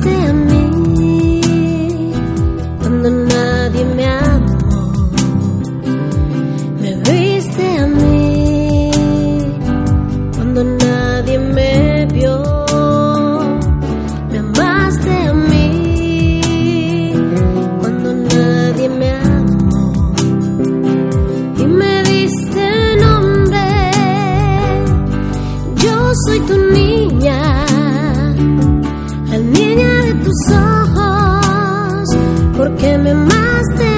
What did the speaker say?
still porque me amaste